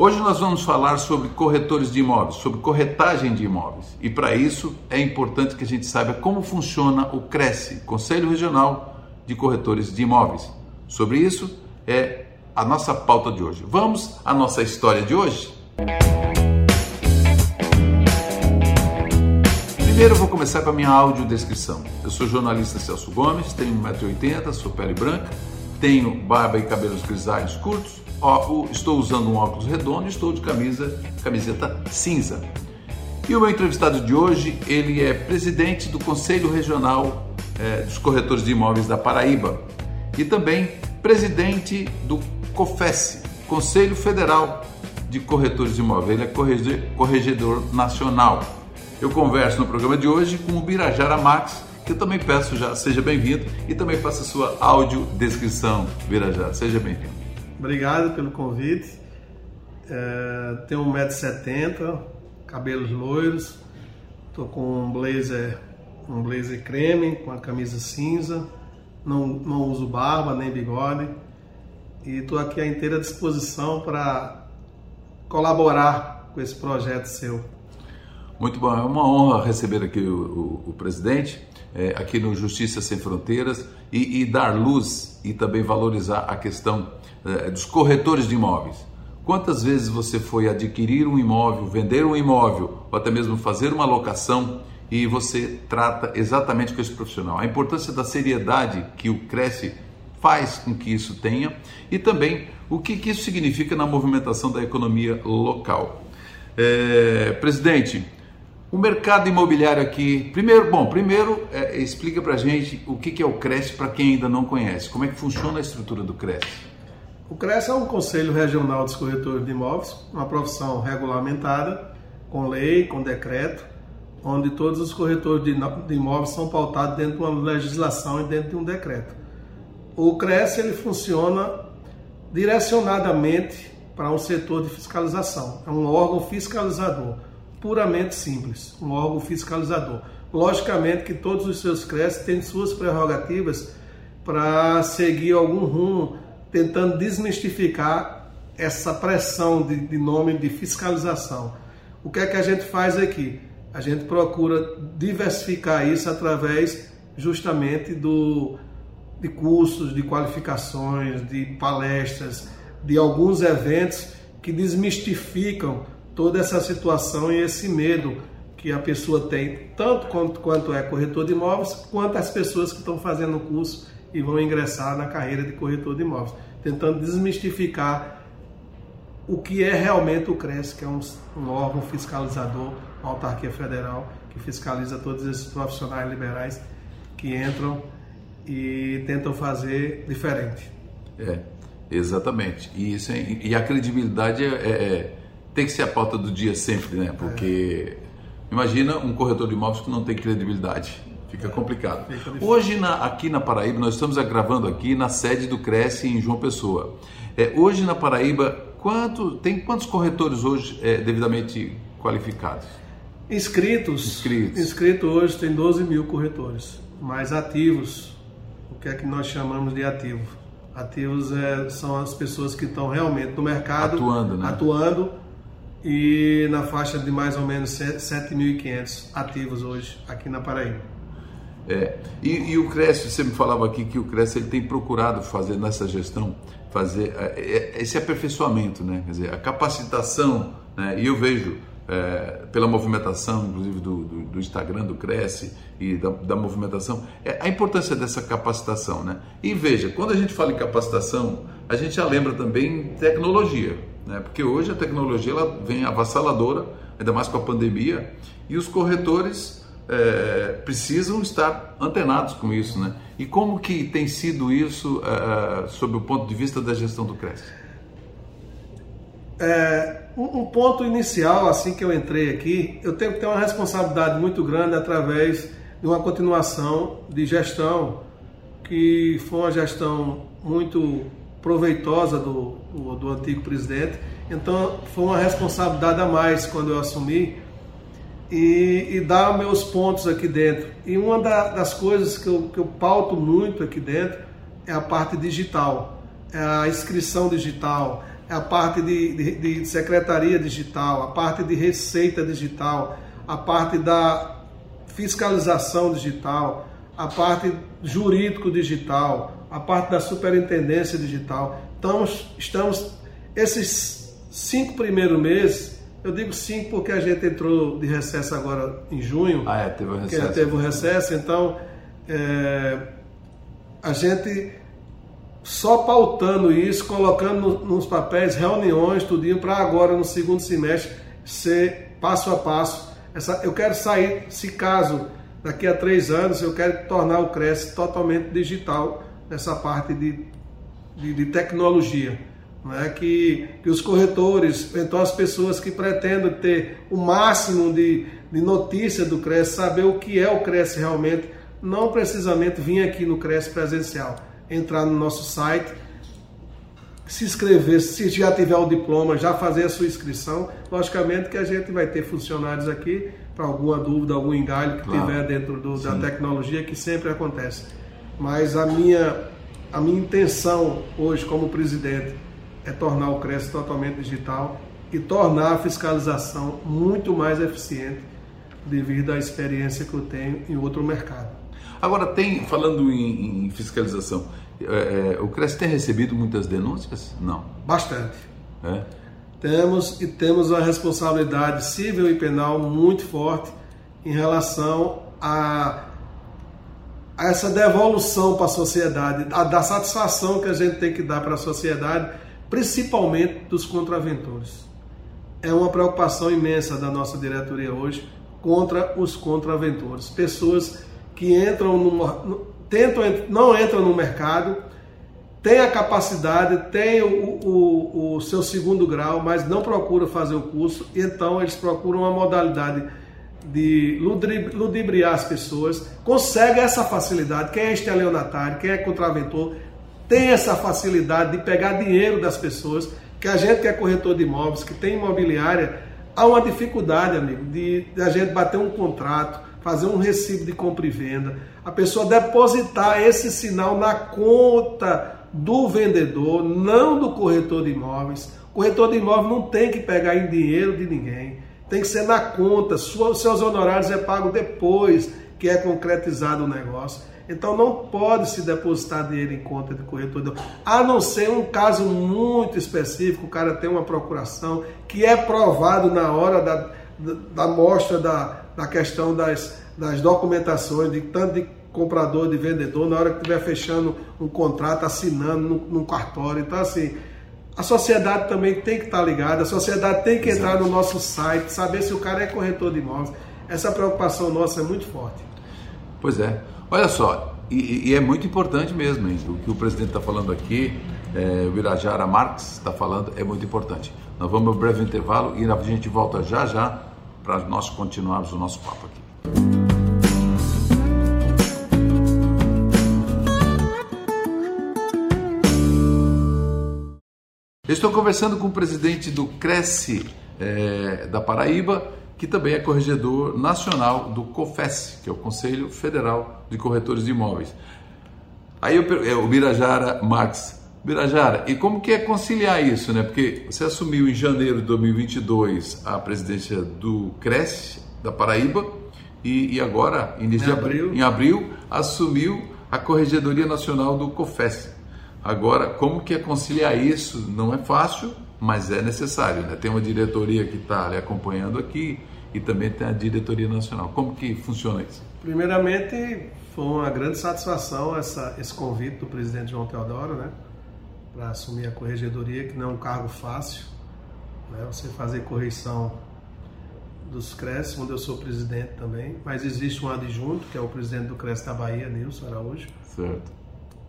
Hoje nós vamos falar sobre corretores de imóveis, sobre corretagem de imóveis. E para isso é importante que a gente saiba como funciona o CRECE, Conselho Regional de Corretores de Imóveis. Sobre isso é a nossa pauta de hoje. Vamos à nossa história de hoje? Primeiro eu vou começar com a minha audiodescrição. Eu sou jornalista Celso Gomes, tenho 1,80m, sou pele branca, tenho barba e cabelos grisalhos curtos, estou usando um óculos redondo e estou de camisa, camiseta cinza. E o meu entrevistado de hoje, ele é presidente do Conselho Regional eh, dos Corretores de Imóveis da Paraíba e também presidente do COFES, Conselho Federal de Corretores de Imóveis. Ele é corregedor nacional. Eu converso no programa de hoje com o Birajara Max, que eu também peço já, seja bem-vindo e também faça sua audiodescrição, Birajara. Seja bem-vindo. Obrigado pelo convite. É, tenho 1,70m, cabelos loiros, estou com um blazer, um blazer creme, com a camisa cinza, não, não uso barba nem bigode e estou aqui à inteira disposição para colaborar com esse projeto seu. Muito bom, é uma honra receber aqui o, o, o presidente, é, aqui no Justiça Sem Fronteiras, e, e, dar luz e também valorizar a questão é, dos corretores de imóveis. Quantas vezes você foi adquirir um imóvel, vender um imóvel, ou até mesmo fazer uma locação e você trata exatamente com esse profissional? A importância da seriedade que o Cresce faz com que isso tenha e também o que, que isso significa na movimentação da economia local. É, presidente, o mercado imobiliário aqui, primeiro, bom, primeiro é, explica para gente o que, que é o Cresce para quem ainda não conhece. Como é que funciona a estrutura do Cresce? O Cresce é um conselho regional dos corretores de imóveis, uma profissão regulamentada, com lei, com decreto, onde todos os corretores de imóveis são pautados dentro de uma legislação e dentro de um decreto. O Cresce ele funciona direcionadamente para um setor de fiscalização, é um órgão fiscalizador puramente simples, um órgão fiscalizador. Logicamente que todos os seus CRES têm suas prerrogativas para seguir algum rumo, tentando desmistificar essa pressão de, de nome de fiscalização. O que é que a gente faz aqui? A gente procura diversificar isso através justamente do, de cursos, de qualificações, de palestras, de alguns eventos que desmistificam toda essa situação e esse medo que a pessoa tem, tanto quanto, quanto é corretor de imóveis, quanto as pessoas que estão fazendo o curso e vão ingressar na carreira de corretor de imóveis, tentando desmistificar o que é realmente o CRES, que é um, um órgão fiscalizador, uma autarquia federal, que fiscaliza todos esses profissionais liberais que entram e tentam fazer diferente. É, exatamente. E, isso é, e a credibilidade é, é tem que ser a pauta do dia sempre, né? Porque imagina um corretor de imóveis que não tem credibilidade. Fica complicado. Hoje, na, aqui na Paraíba, nós estamos gravando aqui na sede do Cresce em João Pessoa. É, hoje na Paraíba, quanto, tem quantos corretores hoje é, devidamente qualificados? Inscritos. Inscritos. Inscritos hoje tem 12 mil corretores, mas ativos, o que é que nós chamamos de ativo? Ativos é, são as pessoas que estão realmente no mercado atuando, né? atuando e na faixa de mais ou menos 7.500 ativos hoje aqui na Paraíba. É, e, e o Cresce, você me falava aqui que o Cresce ele tem procurado fazer nessa gestão, fazer é, é, esse aperfeiçoamento, né? Quer dizer, a capacitação, né? e eu vejo é, pela movimentação, inclusive do, do, do, Instagram do Cresce e da, da movimentação, é, a importância dessa capacitação, né? E veja, quando a gente fala em capacitação, a gente já lembra também tecnologia né? porque hoje a tecnologia ela vem avassaladora, ainda mais com a pandemia, e os corretores é, precisam estar antenados com isso. Né? E como que tem sido isso é, sob o ponto de vista da gestão do CRES? É, um, um ponto inicial, assim que eu entrei aqui, eu tenho que ter uma responsabilidade muito grande através de uma continuação de gestão que foi uma gestão muito proveitosa do, do, do, antigo presidente. Então foi uma responsabilidade a mais quando eu assumi e, e dar meus pontos aqui dentro. E uma da, das coisas que eu, que eu pauto muito aqui dentro é a parte digital, é a inscrição digital, é a parte de, de, de secretaria digital, a parte de receita digital, a parte da fiscalização digital, a parte jurídico digital, a parte da superintendência digital. Estamos, estamos esses cinco primeiros meses, eu digo cinco porque a gente entrou de recesso agora em junho. Ah, é, teve um recesso. teve um recesso, então é, a gente só pautando isso, colocando nos papéis reuniões, tudinho, para agora no segundo semestre ser passo a passo. Essa, eu quero sair, se caso daqui a três anos, eu quero tornar o CRES totalmente digital nessa parte de, de, de tecnologia. Não é? que, que os corretores, então as pessoas que pretendem ter o máximo de, de notícia do CRES, saber o que é o CRES realmente, não precisamente vir aqui no CRES presencial entrar no nosso site, se inscrever, se já tiver o diploma, já fazer a sua inscrição. Logicamente que a gente vai ter funcionários aqui para alguma dúvida, algum engalho que claro. tiver dentro do, da tecnologia, que sempre acontece. Mas a minha, a minha intenção hoje como presidente é tornar o CRES totalmente digital e tornar a fiscalização muito mais eficiente devido à experiência que eu tenho em outro mercado. Agora, tem, falando em, em fiscalização, é, é, o CRES tem recebido muitas denúncias? Não. Bastante. É? Temos e temos uma responsabilidade civil e penal muito forte em relação a essa devolução para a sociedade, a, da satisfação que a gente tem que dar para a sociedade, principalmente dos contraventores. É uma preocupação imensa da nossa diretoria hoje contra os contraventores, pessoas que entram no, tentam, não entram no mercado, tem a capacidade, tem o, o, o, seu segundo grau, mas não procura fazer o curso, então eles procuram uma modalidade de ludibriar as pessoas, consegue essa facilidade, quem é estelionatário, quem é contraventor, tem essa facilidade de pegar dinheiro das pessoas, que a gente que é corretor de imóveis, que tem imobiliária, há uma dificuldade, amigo, de, de a gente bater um contrato, fazer um recibo de compra e venda, a pessoa depositar esse sinal na conta do vendedor, não do corretor de imóveis. O corretor de imóveis não tem que pegar em dinheiro de ninguém, tem que ser na conta, seus honorários é pago depois que é concretizado o negócio. Então não pode se depositar dinheiro em conta de corretor, a não ser um caso muito específico, o cara tem uma procuração que é provado na hora da, da, da mostra da, da questão das, das documentações, de tanto de comprador, de vendedor, na hora que estiver fechando um contrato, assinando num, num cartório. Então, assim, a sociedade também tem que estar ligada, a sociedade tem que entrar no nosso site, saber se o cara é corretor de imóveis. Essa preocupação nossa é muito forte. Pois é. Olha só, e, e é muito importante mesmo, hein? o que o presidente está falando aqui, é, o Irajara Marques está falando, é muito importante. Nós vamos a um breve intervalo e a gente volta já já para nós continuarmos o nosso papo aqui. Estou conversando com o presidente do Cresce é, da Paraíba, que também é corregedor nacional do COFES, que é o Conselho Federal de Corretores de Imóveis. Aí eu, é, o Birajara Marques Birajara, e como que é conciliar isso, né? Porque você assumiu em janeiro de 2022 a presidência do Cresce da Paraíba e, e agora, início em, abril. em abril, assumiu a Corregedoria Nacional do COFES. Agora, como que é conciliar isso? Não é fácil, mas é necessário. Né? Tem uma diretoria que está acompanhando aqui e também tem a diretoria nacional. Como que funciona isso? Primeiramente, foi uma grande satisfação essa, esse convite do presidente João Teodoro, né? para assumir a corregedoria, que não é um cargo fácil. Né? Você fazer correção dos CRES, onde eu sou presidente também, mas existe um adjunto, que é o presidente do CRES da Bahia, Nilson Araújo. Certo.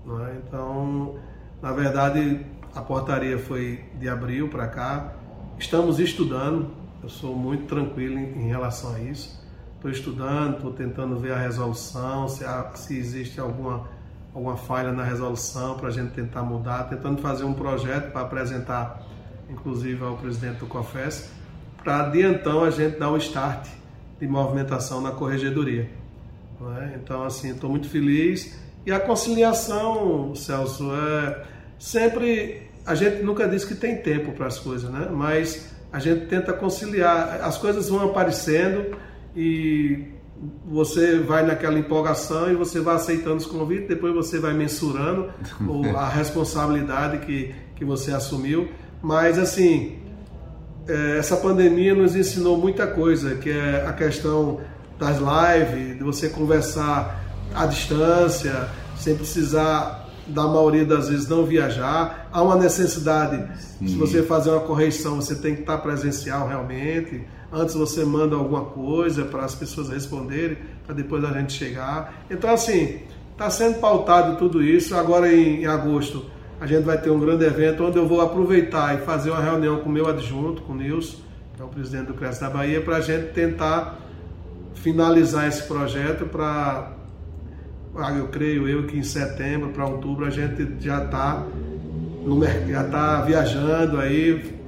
É? Então, na verdade, a portaria foi de abril para cá. Estamos estudando, eu sou muito tranquilo em, em relação a isso. Estou estudando, estou tentando ver a resolução, se, há, se existe alguma alguma falha na resolução para a gente tentar mudar, tentando fazer um projeto para apresentar, inclusive ao presidente do COFES, para de então a gente dar o start de movimentação na corregedoria. É? Então, assim, estou muito feliz. E a conciliação, Celso, é sempre a gente nunca diz que tem tempo para as coisas, né? Mas a gente tenta conciliar. As coisas vão aparecendo e você vai naquela empolgação e você vai aceitando os convites, depois você vai mensurando a responsabilidade que, que você assumiu. Mas, assim, é, essa pandemia nos ensinou muita coisa, que é a questão das lives, de você conversar à distância, sem precisar da maioria das vezes não viajar. Há uma necessidade, Sim. se você fazer uma correção, você tem que estar presencial realmente. Antes você manda alguma coisa para as pessoas responderem, para depois a gente chegar. Então, assim, está sendo pautado tudo isso. Agora, em, em, agosto, a gente vai ter um grande evento onde eu vou aproveitar e fazer uma reunião com o meu adjunto, com o Nilson, que é o presidente do CRES da Bahia, para a gente tentar finalizar esse projeto para eu creio eu que em setembro para outubro a gente já está já está viajando aí,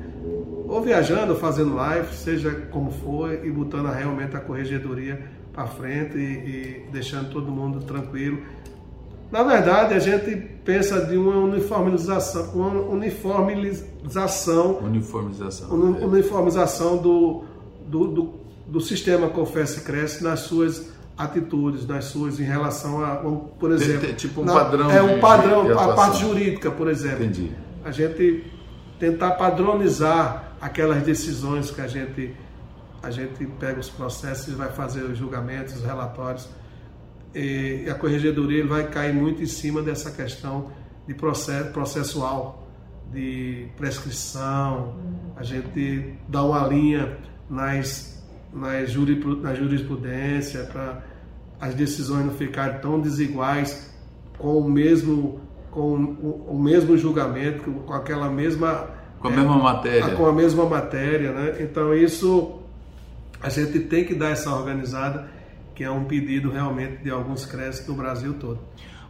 ou viajando, ou fazendo live, seja como for, e botando realmente a corregedoria para frente e, e, deixando todo mundo tranquilo. Na verdade, a gente pensa de uma uniformização, uma uniformização, uniformização, uniformização do, do, do, do sistema Confesse Cresce nas suas atitudes das suas em relação a, por exemplo, tem, tipo um na, padrão. É um padrão, de, de a parte jurídica, por exemplo. Entendi. A gente tentar padronizar aquelas decisões que a gente a gente pega os processos e vai fazer os julgamentos, os relatórios. E a corregedoria vai cair muito em cima dessa questão de processo processual, de prescrição. A gente dá uma linha nas na, jurisprudência para as decisões não ficarem tão desiguais com o mesmo com o, mesmo julgamento com aquela mesma com a é, mesma matéria. com a mesma matéria né? Então isso a gente tem que dar essa organizada que é um pedido realmente de alguns créditos do Brasil todo.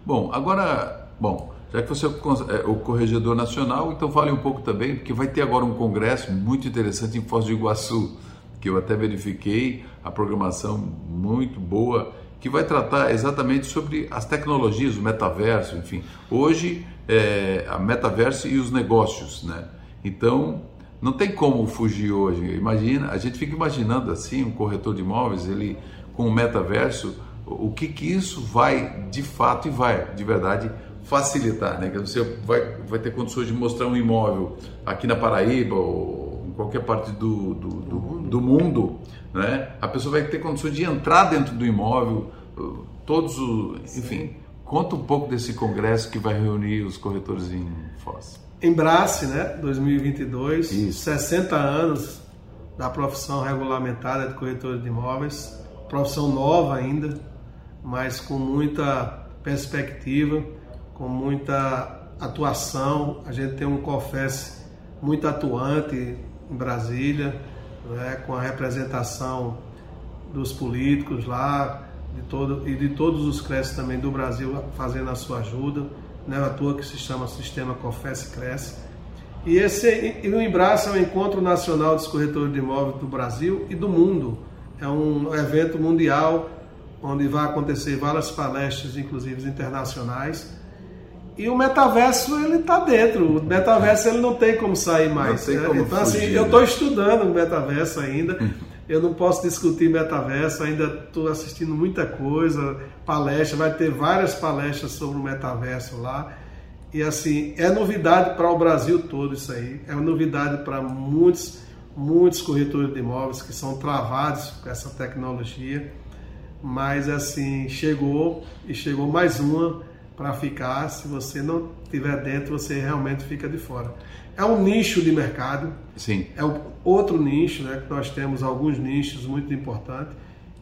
Bom agora bom já que você é o corregedor nacional então fale um pouco também porque vai ter agora um congresso muito interessante em Foz do Iguaçu que eu até verifiquei a programação muito boa, que vai tratar exatamente sobre as tecnologias, o metaverso, enfim. Hoje, é, a metaverso e os negócios, né? Então, não tem como fugir hoje. Imagina, a gente fica imaginando assim, um corretor de imóveis, ele com o metaverso, o que que isso vai de fato e vai, de verdade, facilitar, né? Que você vai, vai ter condições de mostrar um imóvel aqui na Paraíba ou em qualquer parte do, do, do do mundo, né? a pessoa vai ter condições de entrar dentro do imóvel, todos os, enfim, conta um pouco desse congresso que vai reunir os corretores em Foz. Embrace, né, 2022, Isso. 60 anos da profissão regulamentada de corretor de imóveis, profissão nova ainda, mas com muita perspectiva, com muita atuação. A gente tem um COFES muito atuante em Brasília, né, com a representação dos políticos lá de todo, e de todos os CRES também do Brasil fazendo a sua ajuda, né, à toa que se chama Sistema Confesse Cresce. E, esse, e o Embrace é o Encontro Nacional dos Corretores de Imóveis do Brasil e do mundo. É um evento mundial onde vai acontecer várias palestras, inclusive internacionais, e o metaverso ele está dentro. O metaverso ele não tem como sair mais. Né? Como então assim, eu estou estudando o metaverso ainda. eu não posso discutir metaverso, ainda estou assistindo muita coisa, palestra, vai ter várias palestras sobre o metaverso lá. E assim, é novidade para o Brasil todo isso aí. É novidade para muitos, muitos corretores de imóveis que são travados com essa tecnologia. Mas assim, chegou e chegou mais uma para ficar. Se você não estiver dentro, você realmente fica de fora. É um nicho de mercado. Sim. É outro nicho, né? Que nós temos alguns nichos muito importantes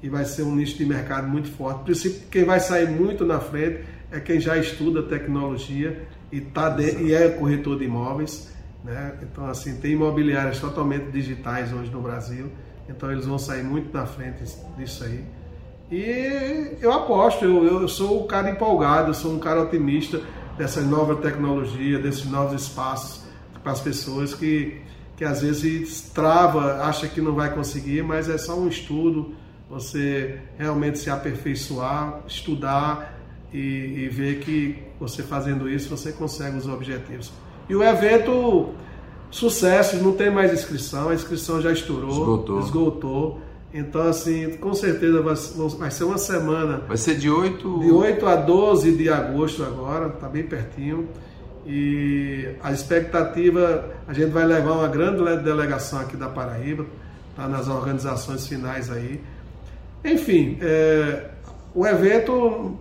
e vai ser um nicho de mercado muito forte. Quem vai sair muito na frente é quem já estuda tecnologia e tá de, e é corretor de imóveis, né? Então assim tem imobiliárias totalmente digitais hoje no Brasil. Então eles vão sair muito na frente disso aí. E eu aposto, eu, eu sou um cara empolgado, eu sou um cara otimista dessa nova tecnologia, desses novos espaços para as pessoas que, que às vezes trava, acha que não vai conseguir, mas é só um estudo, você realmente se aperfeiçoar, estudar e, e ver que você fazendo isso você consegue os objetivos. E o evento, sucesso, não tem mais inscrição, a inscrição já estourou, esgotou. esgotou. Então, assim, com certeza vai, vai ser uma semana. Vai ser de 8... De 8 a 12 de agosto agora, tá bem pertinho. E a expectativa, a gente vai levar uma grande delegação aqui da Paraíba, tá nas organizações finais aí. Enfim, é, o evento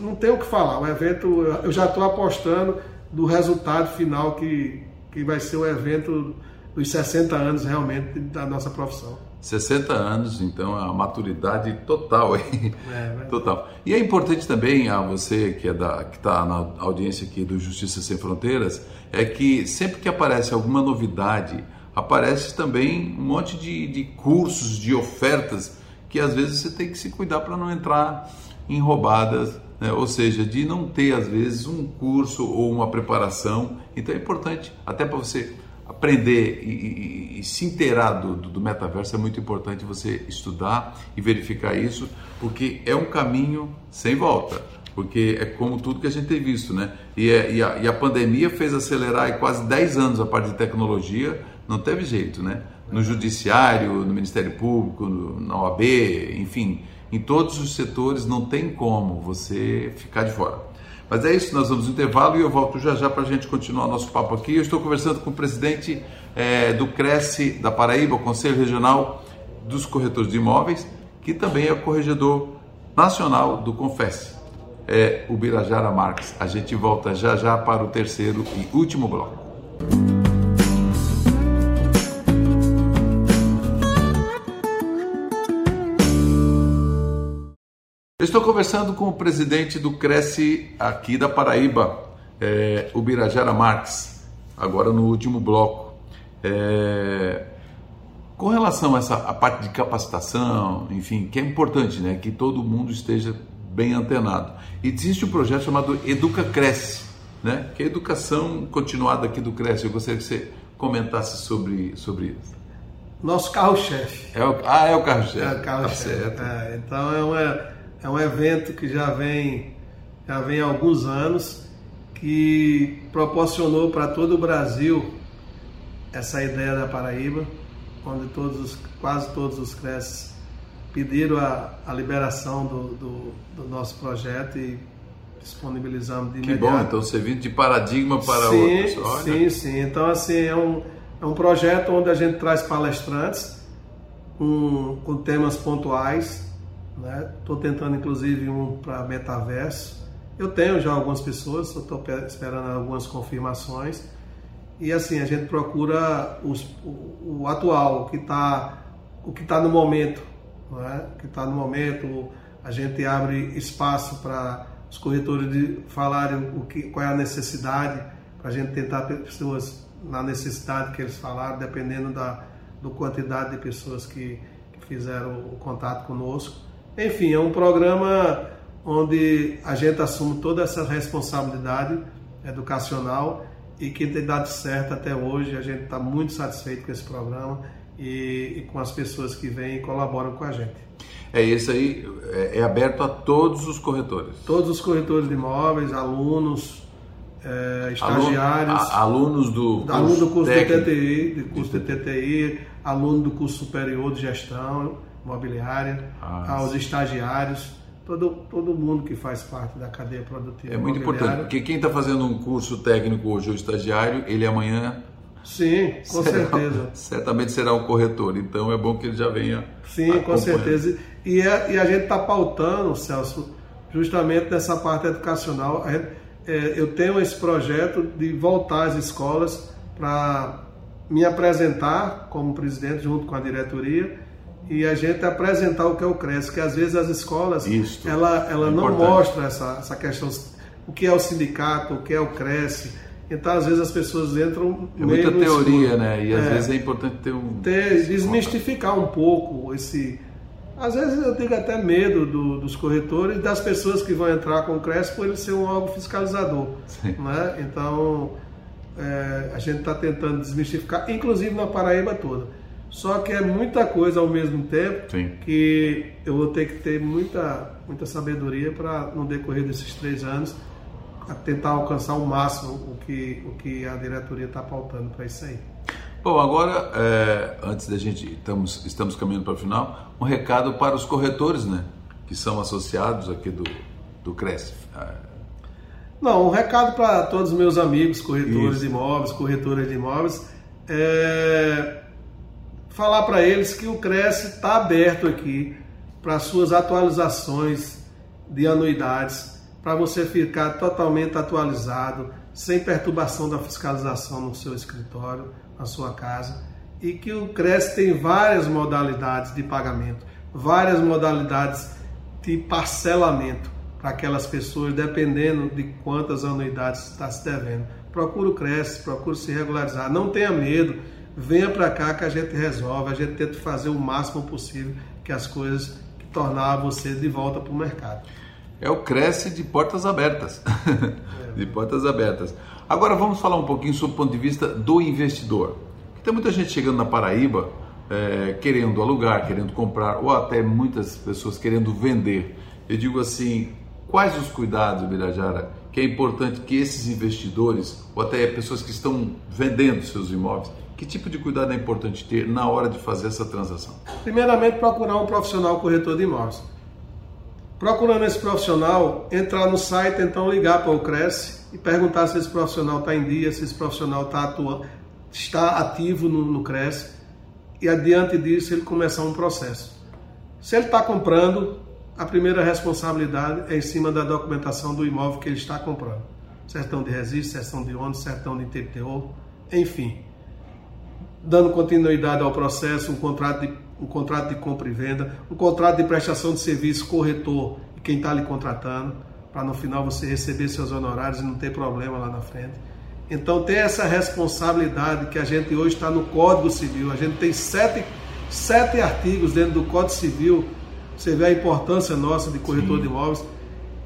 não tem o que falar. O evento, eu já estou apostando do resultado final que, que vai ser o evento dos 60 anos realmente da nossa profissão. 60 anos, então a maturidade total aí. É, total. E é importante também a você que é da que está na audiência aqui do Justiça Sem Fronteiras, é que sempre que aparece alguma novidade, aparece também um monte de, de cursos, de ofertas que às vezes você tem que se cuidar para não entrar em roubadas, né? ou seja, de não ter às vezes um curso ou uma preparação. Então é importante até para você aprender e, e, e se inteirar do, do, metaverso, é muito importante você estudar e verificar isso, porque é um caminho sem volta. Porque é como tudo que a gente tem visto, né? E, é, e, a, e a, pandemia fez acelerar quase 10 anos a parte de tecnologia, não teve jeito, né? No judiciário, no Ministério Público, no, na OAB, enfim, em todos os setores não tem como você ficar de fora. Mas é isso, nós vamos no intervalo e eu volto já já para a gente continuar nosso papo aqui. Eu estou conversando com o presidente é, do Cresce da Paraíba, o Conselho Regional dos Corretores de Imóveis, que também é o corregedor nacional do Confesse, é o Birajara Marques. A gente volta já já para o terceiro e último bloco. Eu estou conversando com o presidente do Cresce aqui da Paraíba, é, o Birajara Marques, agora no último bloco. É, com relação a essa a parte de capacitação, enfim, que é importante, né, que todo mundo esteja bem antenado. E existe um projeto chamado Educa Cresce, né, que é a educação continuada aqui do Cresce. Eu gostaria que você comentasse sobre, sobre isso. Nosso carro-chefe. É o, ah, é o carro-chefe. É o carro-chefe. Tá é, então é uma é um evento que já vem, já vem há alguns anos, que proporcionou para todo o Brasil essa ideia da Paraíba, onde todos, quase todos os creches pediram a, a liberação do, do, do, nosso projeto e disponibilizamos de que imediato. Que bom, então servindo de paradigma para sim, outros. Olha. Sim, sim. Então, assim, é um, é um projeto onde a gente traz palestrantes com, com temas pontuais Né? tentando inclusive um para metaverso. Eu tenho já algumas pessoas, estou esperando algumas confirmações. E assim, a gente procura os, o, o, atual, o que está o que tá no momento. Né? O que está no momento, a gente abre espaço para os corretores de falarem o que, qual é a necessidade, para a gente tentar pessoas na necessidade que eles falaram, dependendo da do quantidade de pessoas que, que fizeram o contato conosco. Enfim, é um programa onde a gente assume toda essa responsabilidade educacional e que tem dado certo até hoje. A gente está muito satisfeito com esse programa e, e, com as pessoas que vêm e colaboram com a gente. É isso aí, é, é aberto a todos os corretores. Todos os corretores de imóveis, alunos, é, estagiários, alunos do curso, aluno do curso de TTI, de curso de TTI, aluno do curso superior de gestão imobiliária, ah, aos estagiários, todo, todo mundo que faz parte da cadeia produtiva. É muito importante, porque quem está fazendo um curso técnico hoje, o estagiário, ele amanhã. Sim, com será, certeza. Certamente será um corretor, então é bom que ele já venha. Sim, com certeza. E a, e a gente está pautando, Celso, justamente nessa parte educacional. Gente, é, eu tenho esse projeto de voltar às escolas para me apresentar como presidente junto com a diretoria e a gente apresentar o que é o CRES, que às vezes as escolas Isso. ela, ela é não mostra essa, essa questão, o que é o sindicato, o que é o CRES. Então, às vezes, as pessoas entram. É muita teoria, escuro. né? E às é, vezes é importante ter um. Ter, desmistificar um pouco esse. Às vezes eu tenho até medo do, dos corretores e das pessoas que vão entrar com o CRES por ele ser um órgão fiscalizador. Sim. Né? Então, é, a gente está tentando desmistificar, inclusive na Paraíba toda. Só que é muita coisa ao mesmo tempo Sim. que eu vou ter que ter muita, muita sabedoria para, no decorrer desses três anos, tentar alcançar o máximo o que, o que a diretoria está pautando para isso aí. Bom, agora, é, antes da gente, estamos, estamos caminhando para o final, um recado para os corretores, né? Que são associados aqui do, do Cresce. Não, um recado para todos os meus amigos, corretores Isso. de imóveis, corretoras de imóveis, é falar para eles que o Cresce está aberto aqui para suas atualizações de anuidades, para você ficar totalmente atualizado, sem perturbação da fiscalização no seu escritório, na sua casa, e que o Cresce tem várias modalidades de pagamento, várias modalidades de parcelamento para aquelas pessoas, dependendo de quantas anuidades está se devendo. Procure o Cresce, procure se regularizar, não tenha medo, venha para cá que a gente resolve, a gente tenta fazer o máximo possível que as coisas que tornar você de volta para o mercado. É o Cresce de portas abertas, de portas abertas. Agora vamos falar um pouquinho sobre o ponto de vista do investidor. Tem muita gente chegando na Paraíba é, querendo alugar, querendo comprar, ou até muitas pessoas querendo vender. Eu digo assim, Quais os cuidados, Birajara, que é importante que esses investidores, ou até pessoas que estão vendendo seus imóveis, que tipo de cuidado é importante ter na hora de fazer essa transação? Primeiramente, procurar um profissional corretor de imóveis. Procurando esse profissional, entrar no site, então ligar para o Cresce e perguntar se esse profissional está em dia, se esse profissional está, atua, está ativo no, no Cresce e adiante disso ele começar um processo. Se ele está comprando, a primeira responsabilidade é em cima da documentação do imóvel que ele está comprando. Sertão de registro, sertão de ônibus, sertão de ITTO, enfim. Dando continuidade ao processo, um contrato de, um contrato de compra e venda, um contrato de prestação de serviço corretor e quem está lhe contratando, para no final você receber seus honorários e não ter problema lá na frente. Então tem essa responsabilidade que a gente hoje está no Código Civil. A gente tem sete, sete artigos dentro do Código Civil você vê a importância nossa de corretor Sim. de imóveis,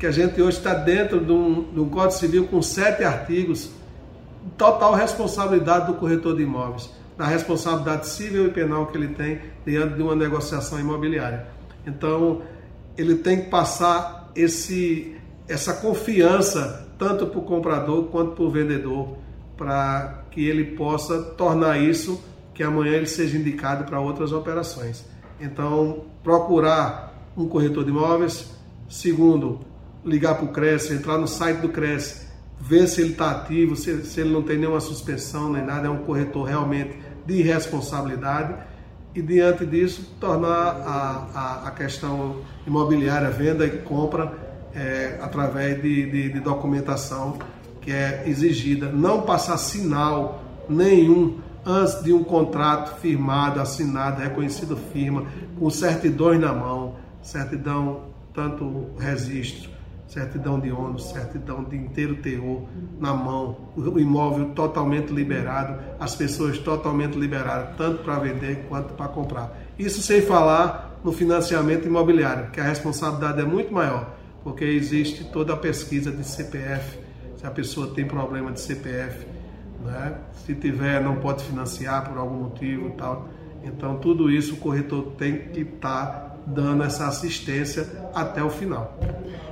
que a gente hoje está dentro de um, de um Código Civil com sete artigos, total responsabilidade do corretor de imóveis, da responsabilidade civil e penal que ele tem diante de uma negociação imobiliária. Então, ele tem que passar esse, essa confiança tanto para o comprador quanto para o vendedor, para que ele possa tornar isso que amanhã ele seja indicado para outras operações. Então, procurar um corretor de imóveis. Segundo, ligar para o Cresce, entrar no site do Cresce, ver se ele está ativo, se, se ele não tem nenhuma suspensão nem nada, é um corretor realmente de responsabilidade. E diante disso, tornar a, a, a questão imobiliária, venda e compra é, através de, de, de documentação que é exigida. Não passar sinal nenhum antes de um contrato firmado, assinado, reconhecido firma, com certidões na mão, certidão tanto registro, certidão de ônus, certidão de inteiro teor na mão, o imóvel totalmente liberado, as pessoas totalmente liberadas, tanto para vender quanto para comprar. Isso sem falar no financiamento imobiliário, que a responsabilidade é muito maior, porque existe toda a pesquisa de CPF, se a pessoa tem problema de CPF, né? Se tiver, não pode financiar por algum motivo e tal. Então, tudo isso o corretor tem que estar tá dando essa assistência até o final.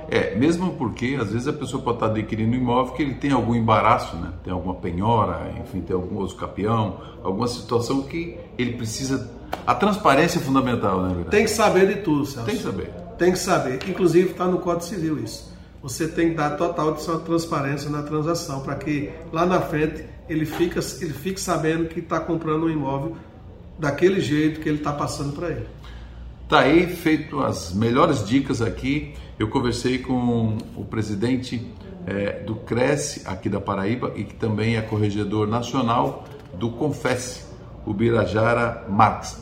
É, mesmo porque às vezes a pessoa pode estar adquirindo um imóvel que ele tem algum embaraço, né? Tem alguma penhora, enfim, tem algum outro capião, alguma situação que ele precisa. A transparência é fundamental, né? Verdade? Tem que saber de tudo, Celso. Tem que saber. Tem que saber. Inclusive está no Código Civil isso. Você tem que dar total transparência na transação para que lá na frente ele fica, ele fique sabendo que está comprando um imóvel daquele jeito que ele está passando para ele. Tá aí feito as melhores dicas aqui. Eu conversei com o presidente é, do Cresce aqui da Paraíba e que também é corregedor nacional do Confesse, o Birajara Marques.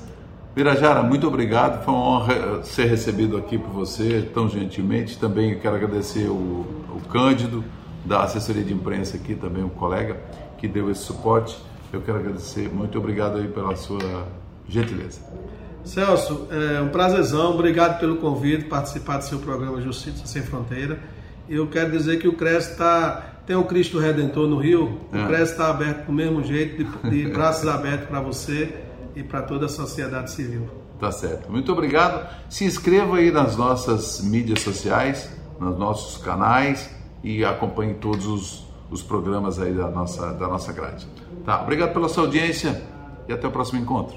Birajara, muito obrigado. Foi uma honra ser recebido aqui por você tão gentilmente. Também quero agradecer o, o Cândido da assessoria de imprensa aqui, também um colega que deu esse suporte. Eu quero agradecer. Muito obrigado aí pela sua gentileza. Celso, é um prazerzão. Obrigado pelo convite, participar do seu programa Justiça Sem Fronteira. Eu quero dizer que o CRES está tem o Cristo Redentor no Rio. O é. CRES está aberto do mesmo jeito, de, de braços abertos para você e para toda a sociedade civil. Tá certo. Muito obrigado. Se inscreva aí nas nossas mídias sociais, nos nossos canais e acompanhe todos os, os programas aí da nossa, da nossa grade. Tá? Obrigado pela sua audiência e até o próximo encontro.